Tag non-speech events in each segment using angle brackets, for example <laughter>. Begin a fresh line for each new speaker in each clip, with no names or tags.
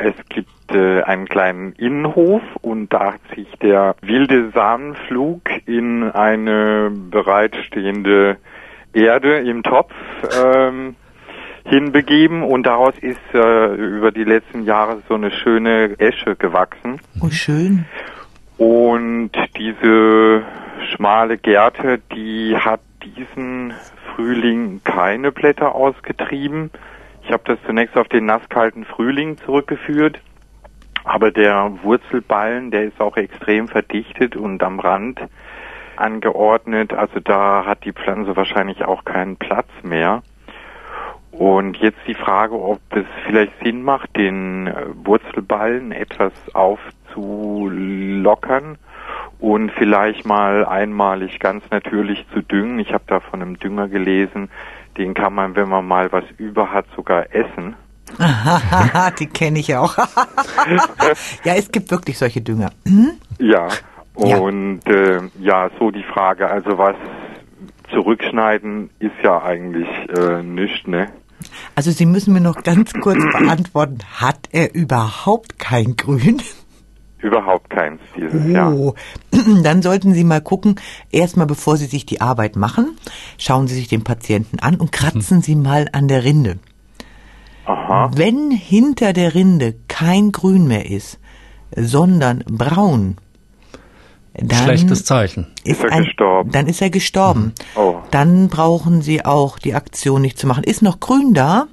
Es gibt äh, einen kleinen Innenhof und da hat sich der wilde Samenflug in eine bereitstehende Erde im Topf ähm, hinbegeben und daraus ist äh, über die letzten Jahre so eine schöne Esche gewachsen.
Oh, schön.
Und diese schmale Gerte, die hat diesen Frühling keine Blätter ausgetrieben. Ich habe das zunächst auf den nasskalten Frühling zurückgeführt. Aber der Wurzelballen, der ist auch extrem verdichtet und am Rand angeordnet. Also da hat die Pflanze wahrscheinlich auch keinen Platz mehr. Und jetzt die Frage, ob es vielleicht Sinn macht, den Wurzelballen etwas aufzulockern und vielleicht mal einmalig ganz natürlich zu düngen. Ich habe da von einem Dünger gelesen, den kann man, wenn man mal was über hat, sogar essen. <laughs>
die kenne ich auch. <laughs> ja, es gibt wirklich solche Dünger. Hm?
Ja, und ja. Äh, ja, so die Frage, also was zurückschneiden ist ja eigentlich äh, nichts, ne?
Also Sie müssen mir noch ganz kurz beantworten, hat er überhaupt kein Grün?
Überhaupt keins dieses
oh.
Jahr. <clears throat>
Dann sollten Sie mal gucken, erstmal bevor Sie sich die Arbeit machen, schauen Sie sich den Patienten an und kratzen Sie mal an der Rinde.
Aha.
Wenn hinter der Rinde kein Grün mehr ist, sondern braun, dann
Schlechtes Zeichen.
Ist er ein, gestorben?
Dann ist er gestorben.
Oh.
Dann brauchen Sie auch die Aktion nicht zu machen. Ist noch grün da?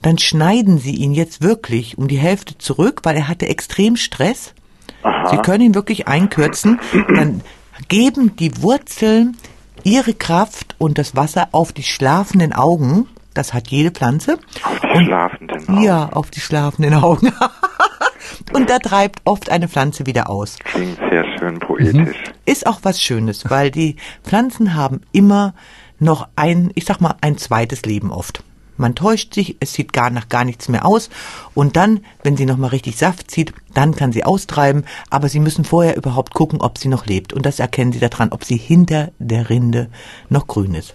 Dann schneiden Sie ihn jetzt wirklich um die Hälfte zurück, weil er hatte extrem Stress.
Aha.
Sie können ihn wirklich einkürzen. Dann geben die Wurzeln ihre Kraft und das Wasser auf die schlafenden Augen. Das hat jede Pflanze.
Auf die und, schlafenden Augen.
Ja, auf die schlafenden Augen. <laughs> und da treibt oft eine Pflanze wieder aus.
Klingt sehr schön poetisch.
Ist auch was Schönes, weil die Pflanzen haben immer noch ein, ich sag mal, ein zweites Leben oft. Man täuscht sich, es sieht gar nach gar nichts mehr aus. Und dann, wenn sie nochmal richtig Saft zieht, dann kann sie austreiben. Aber sie müssen vorher überhaupt gucken, ob sie noch lebt. Und das erkennen sie daran, ob sie hinter der Rinde noch grün ist.